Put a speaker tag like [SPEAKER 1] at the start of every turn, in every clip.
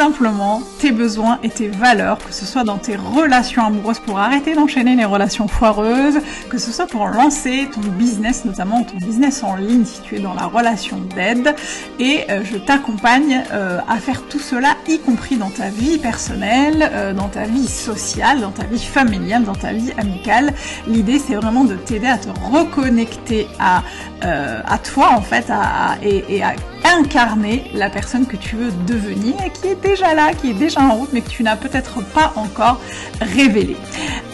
[SPEAKER 1] simplement tes besoins et tes valeurs, que ce soit dans tes relations amoureuses pour arrêter d'enchaîner les relations foireuses, que ce soit pour lancer ton business, notamment ton business en ligne si tu es dans la relation d'aide. Et euh, je t'accompagne euh, à faire tout cela, y compris dans ta vie personnelle, euh, dans ta vie sociale, dans ta vie familiale, dans ta vie amicale. L'idée c'est vraiment de t'aider à te reconnecter à, à toi en fait à, et, et à incarner la personne que tu veux devenir et qui est déjà là, qui est déjà en route, mais que tu n'as peut-être pas encore révélé.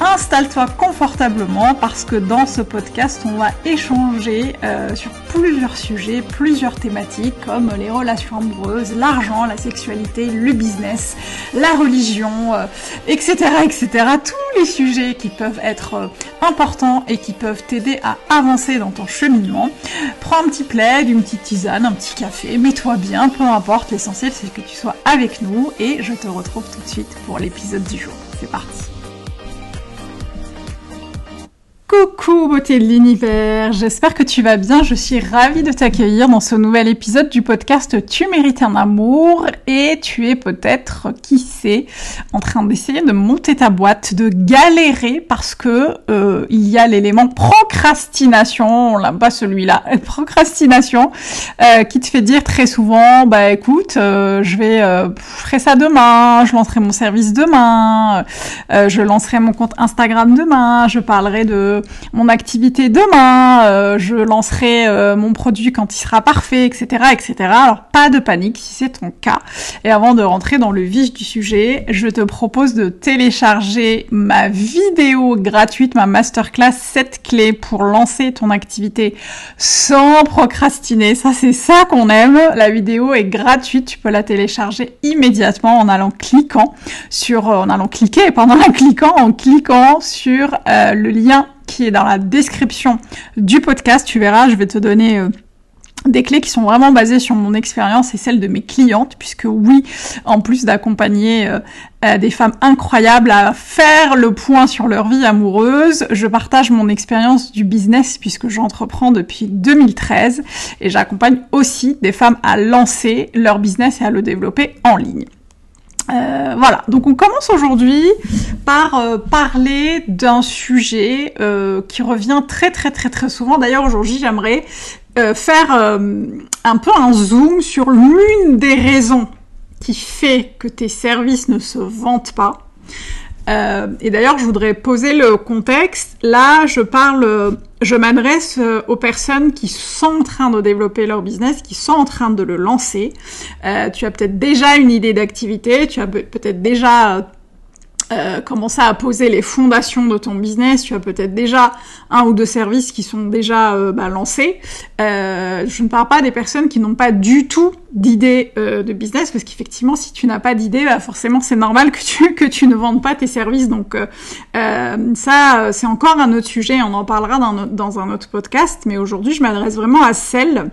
[SPEAKER 1] Installe-toi confortablement parce que dans ce podcast, on va échanger euh, sur plusieurs sujets, plusieurs thématiques comme les relations amoureuses, l'argent, la sexualité, le business, la religion, etc., euh, etc. Tous les sujets qui peuvent être euh, importants et qui peuvent t'aider à avancer dans ton cheminement. Prends un petit plaid, une petite tisane, un petit café mets-toi bien, peu importe, l'essentiel c'est que tu sois avec nous et je te retrouve tout de suite pour l'épisode du jour. C'est parti Coucou beauté de l'univers, j'espère que tu vas bien, je suis ravie de t'accueillir dans ce nouvel épisode du podcast Tu mérites un amour. Et tu es peut-être, qui sait, en train d'essayer de monter ta boîte, de galérer parce que euh, il y a l'élément procrastination, là pas celui-là, procrastination, euh, qui te fait dire très souvent, bah écoute, euh, je vais, ferai ça demain, je lancerai mon service demain, je lancerai mon compte Instagram demain, je parlerai de mon activité demain, euh, je lancerai euh, mon produit quand il sera parfait, etc., etc. Alors pas de panique si c'est ton cas. Et avant de rentrer dans le vif du sujet, je te propose de télécharger ma vidéo gratuite, ma masterclass 7 clés pour lancer ton activité sans procrastiner. Ça c'est ça qu'on aime. La vidéo est gratuite, tu peux la télécharger immédiatement en allant cliquant sur, euh, en allant cliquer, pendant en cliquant, en cliquant sur le lien qui est dans la description du podcast. Tu verras, je vais te donner... Euh, des clés qui sont vraiment basées sur mon expérience et celle de mes clientes, puisque oui, en plus d'accompagner euh, des femmes incroyables à faire le point sur leur vie amoureuse, je partage mon expérience du business puisque j'entreprends depuis 2013 et j'accompagne aussi des femmes à lancer leur business et à le développer en ligne. Euh, voilà, donc on commence aujourd'hui par euh, parler d'un sujet euh, qui revient très très très très souvent. D'ailleurs aujourd'hui j'aimerais faire un peu un zoom sur l'une des raisons qui fait que tes services ne se vendent pas. Euh, et d'ailleurs, je voudrais poser le contexte. Là, je parle, je m'adresse euh, aux personnes qui sont en train de développer leur business, qui sont en train de le lancer. Euh, tu as peut-être déjà une idée d'activité, tu as peut-être déjà euh, commencer à poser les fondations de ton business. Tu as peut-être déjà un ou deux services qui sont déjà euh, bah, lancés. Euh, je ne parle pas des personnes qui n'ont pas du tout d'idée euh, de business, parce qu'effectivement, si tu n'as pas d'idée, bah, forcément, c'est normal que tu que tu ne vendes pas tes services. Donc ça, c'est encore un autre sujet. On en parlera dans, dans un autre podcast. Mais aujourd'hui, je m'adresse vraiment à celles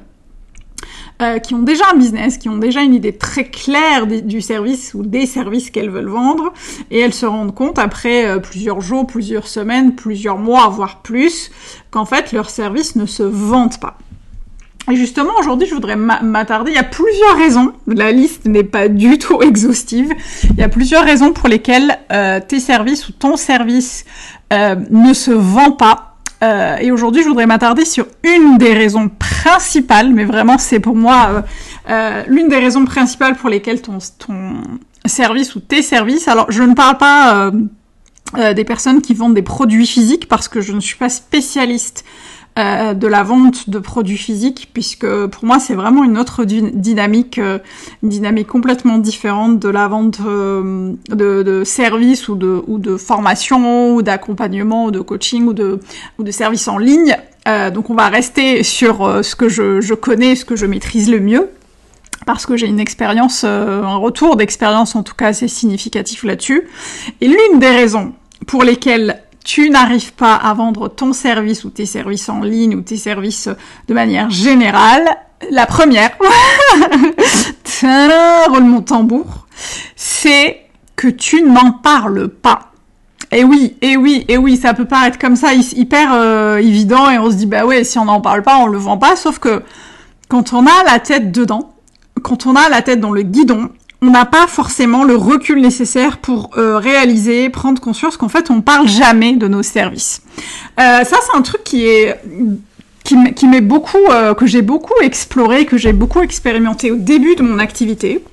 [SPEAKER 1] euh, qui ont déjà un business, qui ont déjà une idée très claire du service ou des services qu'elles veulent vendre, et elles se rendent compte après euh, plusieurs jours, plusieurs semaines, plusieurs mois, voire plus, qu'en fait leurs services ne se vendent pas. Et justement, aujourd'hui, je voudrais m'attarder. Il y a plusieurs raisons. La liste n'est pas du tout exhaustive. Il y a plusieurs raisons pour lesquelles euh, tes services ou ton service ne se vend pas euh, et aujourd'hui, je voudrais m'attarder sur une des raisons principales, mais vraiment, c'est pour moi euh, euh, l'une des raisons principales pour lesquelles ton, ton service ou tes services. Alors, je ne parle pas des personnes qui vendent des produits physiques parce que je ne suis pas spécialiste euh, de la vente de produits physiques, puisque pour moi c'est vraiment une autre dynamique, euh, une dynamique complètement différente de la vente euh, de, de, services ou de, ou de formation ou d'accompagnement ou de coaching ou de, ou de services en ligne. donc on va rester sur ce que je, je connais, ce que je maîtrise le mieux parce que j'ai une expérience, un retour d'expérience en tout cas assez significatif là-dessus. Et l'une des raisons pour lesquelles tu n'arrives pas à vendre ton service ou tes services en ligne ou tes services de manière générale, la première, roule mon tambour, c'est que tu n'en parles pas. Et oui, et oui, et oui, ça peut paraître comme ça hyper euh, évident et on se dit bah ouais, si on n'en parle pas, on le vend pas. Sauf que quand on a la tête dedans, quand on a la tête dans le guidon, on n'a pas forcément le recul nécessaire pour euh, réaliser, prendre conscience qu'en fait on parle jamais de nos services. Euh, ça c'est un truc qui est qui, m'est beaucoup que j'ai beaucoup exploré, que j'ai beaucoup expérimenté au début de mon activité.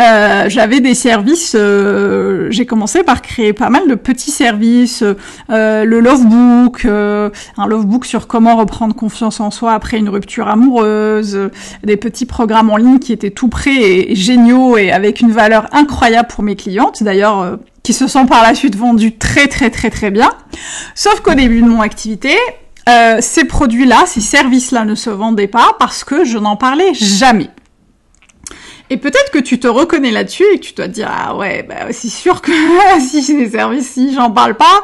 [SPEAKER 1] Euh, j'avais des services, euh, j'ai commencé par créer pas mal de petits services, euh, le lovebook, un lovebook sur comment reprendre confiance en soi après une rupture amoureuse, des petits programmes en ligne qui étaient tout prêts et, géniaux et avec une valeur incroyable pour mes clientes, d'ailleurs qui se sont par la suite vendus très très très très bien. Sauf qu'au début de mon activité, ces produits-là, ces services-là ne se vendaient pas parce que je n'en parlais jamais. Et peut-être que tu te reconnais là-dessus et que tu dois te dire ah ouais bah c'est sûr que si j'ai des services si j'en parle pas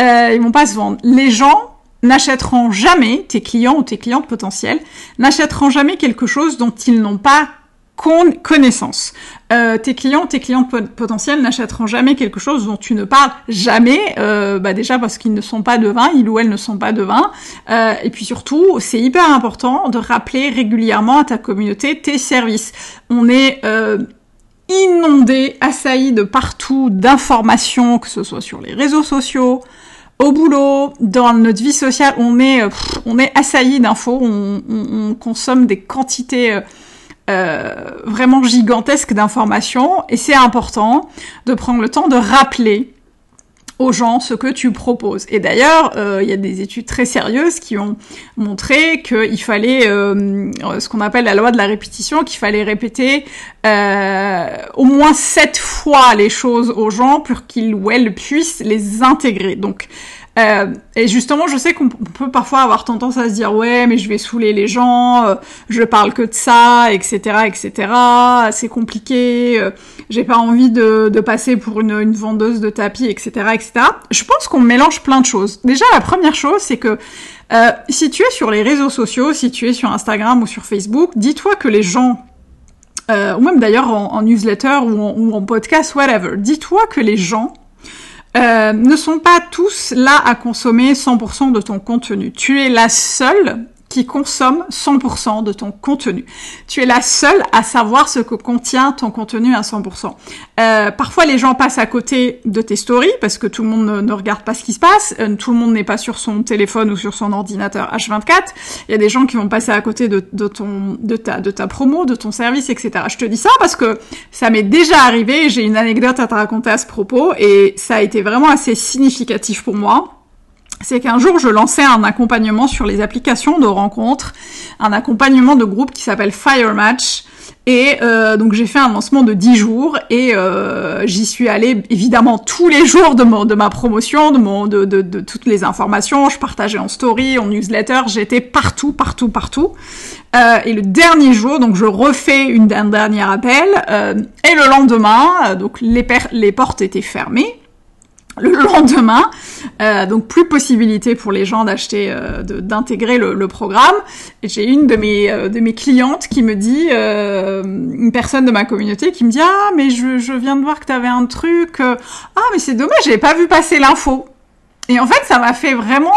[SPEAKER 1] euh, ils vont pas se vendre. Les gens n'achèteront jamais tes clients ou tes clientes potentielles n'achèteront jamais quelque chose dont ils n'ont pas connaissance. Euh, tes clients, tes clients potentiels n'achèteront jamais quelque chose dont tu ne parles jamais, euh, bah déjà parce qu'ils ne sont pas devins, ils ou elles ne sont pas devins, euh, et puis surtout, c'est hyper important de rappeler régulièrement à ta communauté tes services. On est euh, inondé, assailli de partout d'informations, que ce soit sur les réseaux sociaux, au boulot, dans notre vie sociale, on est, on est assailli d'infos, on, on, on, consomme des quantités euh, vraiment gigantesque d'informations et c'est important de prendre le temps de rappeler aux gens ce que tu proposes. Et d'ailleurs, euh, il y a des études très sérieuses qui ont montré qu'il fallait euh, ce qu'on appelle la loi de la répétition, qu'il fallait répéter au moins sept fois les choses aux gens pour qu'ils ou elles puissent les intégrer. Donc euh, et justement, je sais qu'on peut parfois avoir tendance à se dire ouais, mais je vais saouler les gens, euh, je parle que de ça, etc., etc. C'est compliqué, euh, j'ai pas envie de, de passer pour une, une, vendeuse de tapis, etc., etc. Je pense qu'on mélange plein de choses. Déjà, la première chose, c'est que euh, si tu es sur les réseaux sociaux, si tu es sur Instagram ou sur Facebook, dis-toi que les gens ou même d'ailleurs en, newsletter ou en podcast, whatever, dis-toi que les gens euh, ne sont pas tous là à consommer 100% de ton contenu. Tu es la seule qui consomme 100% de ton contenu. Tu es la seule à savoir ce que contient ton contenu à 100%. Euh, parfois, les gens passent à côté de tes stories parce que tout le monde ne, regarde pas ce qui se passe. Euh, tout le monde n'est pas sur son téléphone ou sur son ordinateur H24. Il y a des gens qui vont passer à côté de, de, ton, de, ta, de ta promo, de ton service, etc. Je te dis ça parce que ça m'est déjà arrivé. J'ai une anecdote à te raconter à ce propos et ça a été vraiment assez significatif pour moi c'est qu'un jour je lançais un accompagnement sur les applications de rencontres, un accompagnement de groupe qui s'appelle Fire Match. Et euh, donc j'ai fait un lancement de 10 jours et euh, j'y suis allée évidemment tous les jours de, mon, de ma promotion, de, mon, de, de, toutes les informations. Je partageais en story, en newsletter, j'étais partout, partout, partout. Euh, et le dernier jour, donc je refais une, un dernier appel. Euh, et le lendemain, euh, donc les, les portes étaient fermées le lendemain. Euh, donc plus possibilité pour les gens d'acheter, euh, d'intégrer le, programme. J'ai une de mes euh, de mes clientes qui me dit, une personne de ma communauté qui me dit ah mais je, je viens de voir que tu avais un truc. ah mais c'est dommage, j'ai pas vu passer l'info. Et en fait ça m'a fait vraiment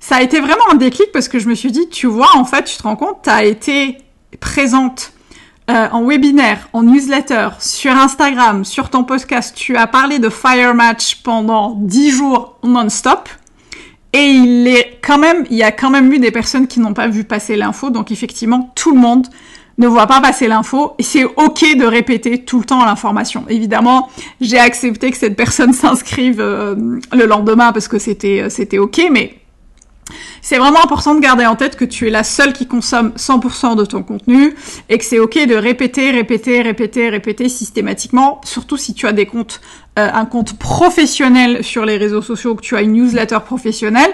[SPEAKER 1] ça a été vraiment un déclic parce que je me suis dit tu vois en fait tu te rends compte t'as été présente euh, en webinaire, en newsletter, sur Instagram, sur ton podcast, tu as parlé de Fire Match pendant 10 jours non-stop. Et il est quand même, il y a quand même eu des personnes qui n'ont pas vu passer l'info. Donc effectivement, tout le monde ne voit pas passer l'info et c'est ok de répéter tout le temps l'information. Évidemment, j'ai accepté que cette personne s'inscrive euh, le lendemain parce que c'était c'était ok, mais c'est vraiment important de garder en tête que tu es la seule qui consomme 100% de ton contenu et que c'est ok de répéter, répéter, répéter, répéter systématiquement, surtout si tu as des comptes, euh, un compte professionnel sur les réseaux sociaux, que tu as une newsletter professionnelle.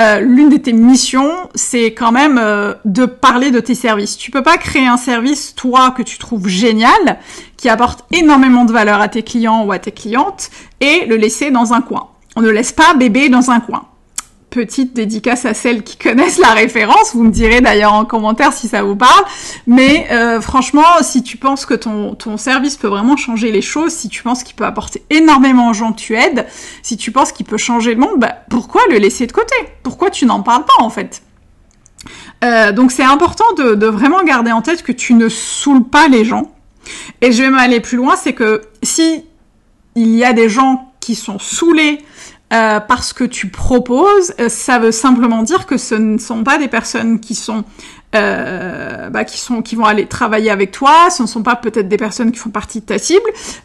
[SPEAKER 1] Euh, l'une de tes missions, c'est quand même euh, de parler de tes services. Tu peux pas créer un service, toi, que tu trouves génial, qui apporte énormément de valeur à tes clients ou à tes clientes, et le laisser dans un coin. On ne laisse pas bébé dans un coin petite dédicace à celles qui connaissent la référence. Vous me direz d'ailleurs en commentaire si ça vous parle. Mais euh, franchement, si tu penses que ton, service peut vraiment changer les choses, si tu penses qu'il peut apporter énormément aux gens que tu aides, si tu penses qu'il peut changer le monde, bah, pourquoi le laisser de côté? Pourquoi tu n'en parles pas en fait? Euh, donc c'est important de, de, vraiment garder en tête que tu ne saoules pas les gens. Et je vais m'aller plus loin, c'est que si il y a des gens qui sont saoulés euh, parce que tu proposes, euh, ça veut simplement dire que ce ne sont pas des personnes qui sont euh, bah, qui sont qui vont aller travailler avec toi. Ce ne sont pas peut-être des personnes qui font partie de ta cible.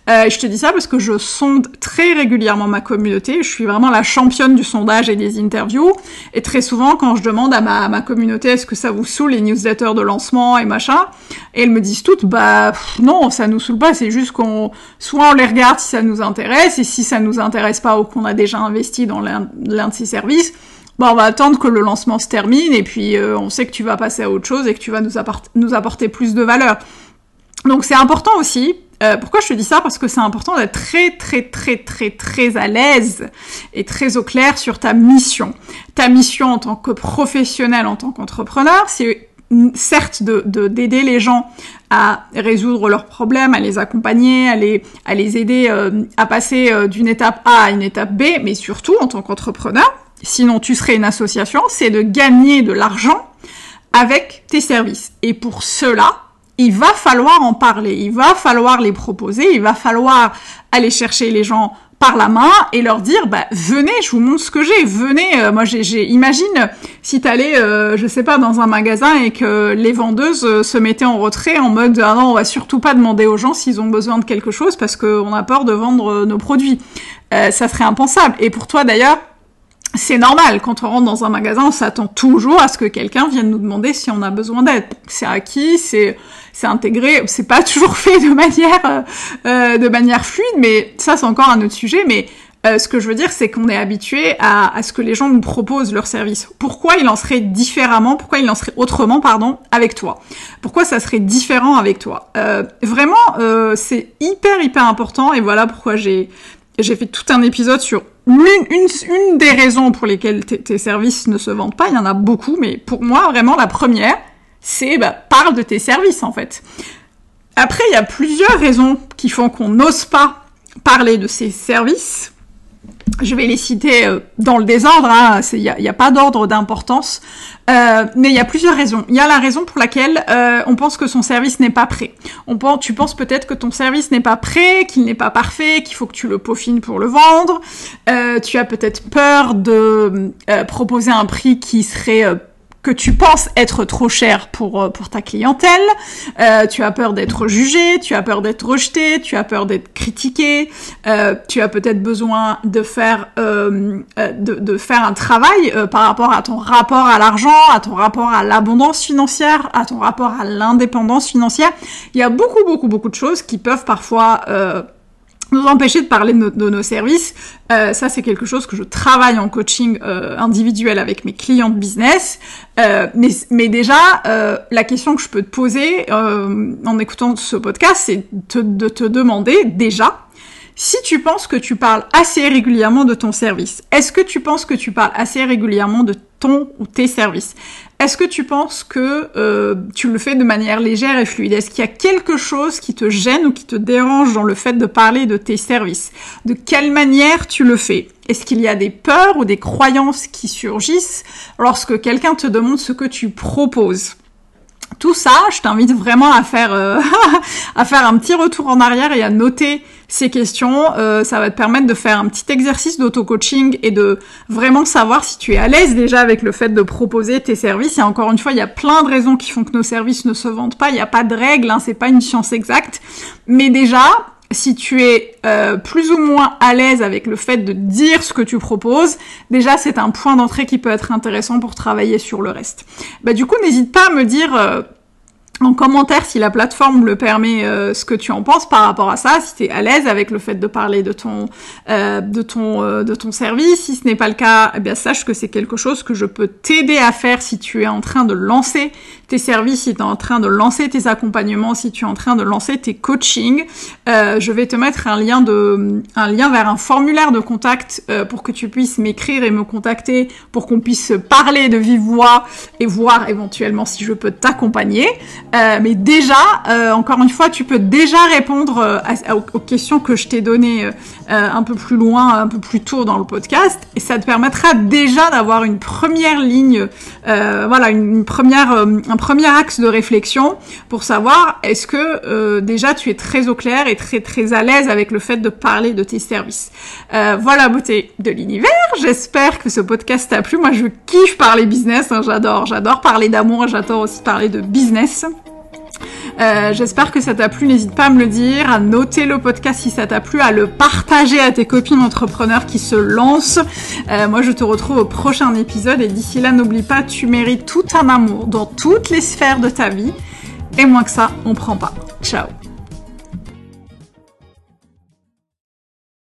[SPEAKER 1] Euh, je te dis ça parce que je sonde très régulièrement ma communauté. Je suis vraiment la championne du sondage et des interviews. Et très souvent, quand je demande à ma, communauté est-ce que ça vous saoule les newsletters de lancement et machin, elles me disent toutes bah non, ça nous saoule pas. C'est juste qu'on soit on les regarde si ça nous intéresse et si ça nous intéresse pas ou qu'on a déjà investi dans l'un de ces services bon, on va attendre que le lancement se termine et puis euh, on sait que tu vas passer à autre chose et que tu vas nous, nous apporter plus de valeur. Donc c'est important aussi. Euh, pourquoi je te dis ça? Parce que c'est important d'être très très très très très à l'aise et très au clair sur ta mission. Ta mission en tant que professionnel, en tant qu'entrepreneur, c'est certes de d'aider les gens à résoudre leurs problèmes, à les accompagner, à les, aider euh, à passer d'une étape A à une étape B, mais surtout en tant qu'entrepreneur, sinon tu serais une association, c'est de gagner de l'argent avec tes services. Et pour cela, il va falloir en parler, il va falloir les proposer, il va falloir aller chercher les gens par la main et leur dire bah venez je vous montre ce que j'ai venez euh, moi j'ai imagine si t'allais euh, je sais pas dans un magasin et que les vendeuses euh, se mettaient en retrait en mode ah non on va surtout pas demander aux gens s'ils ont besoin de quelque chose parce qu'on a peur de vendre nos produits. Ça serait impensable. Et pour toi d'ailleurs c'est normal, quand on rentre dans un magasin, on s'attend toujours à ce que quelqu'un vienne nous demander si on a besoin d'aide. C'est acquis, c'est intégré, c'est pas toujours fait de manière euh, euh, de manière fluide, mais ça c'est encore un autre sujet. Mais euh, ce que je veux dire, c'est qu'on est habitué à, à, ce que les gens nous proposent leur service. Pourquoi il en serait différemment Pourquoi il en serait autrement, pardon, avec toi? Pourquoi ça serait différent avec toi? Vraiment, c'est hyper hyper important. Et voilà pourquoi j'ai j'ai fait tout un épisode sur une, des raisons pour lesquelles tes services ne se vendent pas. Il y en a beaucoup, mais pour moi, vraiment, la première, c'est bah, parle de tes services, en fait. Après, il y a plusieurs raisons qui font qu'on n'ose pas parler de ses services. Je vais les citer euh, dans le désordre, hein. il n'y a, pas d'ordre d'importance, euh, mais il y a plusieurs raisons. Il y a la raison pour laquelle euh, on pense que son service n'est pas prêt. Tu penses peut-être que ton service n'est pas prêt, qu'il n'est pas parfait, qu'il faut que tu le peaufines pour le vendre. Tu as peut-être peur de proposer un prix qui serait que tu penses être trop cher pour, euh, pour ta clientèle, euh, tu as peur d'être jugé, tu as peur d'être rejeté, tu as peur d'être critiqué, euh, tu as peut-être besoin de faire, euh, euh de, de, faire un travail euh, par rapport à ton rapport à l'argent, à ton rapport à l'abondance financière, à ton rapport à l'indépendance financière. Il y a beaucoup, beaucoup, beaucoup de choses qui peuvent parfois nous empêcher de parler de, nos services. Euh, ça, c'est quelque chose que je travaille en coaching euh, individuel avec mes clients de business. Euh, mais, mais, déjà, la question que je peux te poser en écoutant ce podcast, c'est de te demander déjà si tu penses que tu parles assez régulièrement de ton service. Est-ce que tu penses que tu parles assez régulièrement de ton ou tes services? Est-ce que tu penses que euh, tu le fais de manière légère et fluide? Est-ce qu'il y a quelque chose qui te gêne ou qui te dérange dans le fait de parler de tes services? De quelle manière tu le fais? Est-ce qu'il y a des peurs ou des croyances qui surgissent lorsque quelqu'un te demande ce que tu proposes? Tout ça, je t'invite vraiment à faire euh, à faire un petit retour en arrière et à noter ces questions. Euh, ça va te permettre de faire un petit exercice d'auto-coaching et de vraiment savoir si tu es à l'aise déjà avec le fait de proposer tes services. Et encore une fois, il y a plein de raisons qui font que nos services ne se vendent pas. Il n'y a pas de règles, hein, c'est pas une science exacte. Mais déjà, si tu es euh, plus ou moins à l'aise avec le fait de dire ce que tu proposes, déjà c'est un point d'entrée qui peut être intéressant pour travailler sur le reste. Bah du coup, n'hésite pas à me dire euh, en commentaire si la plateforme le permet euh, ce que tu en penses par rapport à ça, si tu es à l'aise avec le fait de parler de ton euh, de ton euh, de ton service, si ce n'est pas le cas, eh bien sache que c'est quelque chose que je peux t'aider à faire si tu es en train de lancer tes services, si tu es en train de lancer tes accompagnements, si tu es en train de lancer tes coachings. je vais te mettre un lien de un lien vers un formulaire de contact pour que tu puisses m'écrire et me contacter pour qu'on puisse parler de vive voix et voir éventuellement si je peux t'accompagner. Euh, mais déjà, euh, encore une fois, tu peux déjà répondre euh, aux, questions que je t'ai données un peu plus loin, un peu plus tôt dans le podcast, et ça te permettra déjà d'avoir une première ligne, voilà, une, première, un premier axe de réflexion pour savoir est-ce que déjà tu es très au clair et très très à l'aise avec le fait de parler de tes services. voilà, beauté de l'univers. J'espère que ce podcast t'a plu. Moi, je kiffe parler business. Hein, j'adore, j'adore parler d'amour. J'adore aussi parler de business. Euh, j'espère que ça t'a plu. N'hésite pas à me le dire, à noter le podcast si ça t'a plu, à le partager à tes copines entrepreneurs qui se lancent. Euh, moi, je te retrouve au prochain épisode et d'ici là, n'oublie pas, tu mérites tout un amour dans toutes les sphères de ta vie. Et moins que ça, on prend pas. Ciao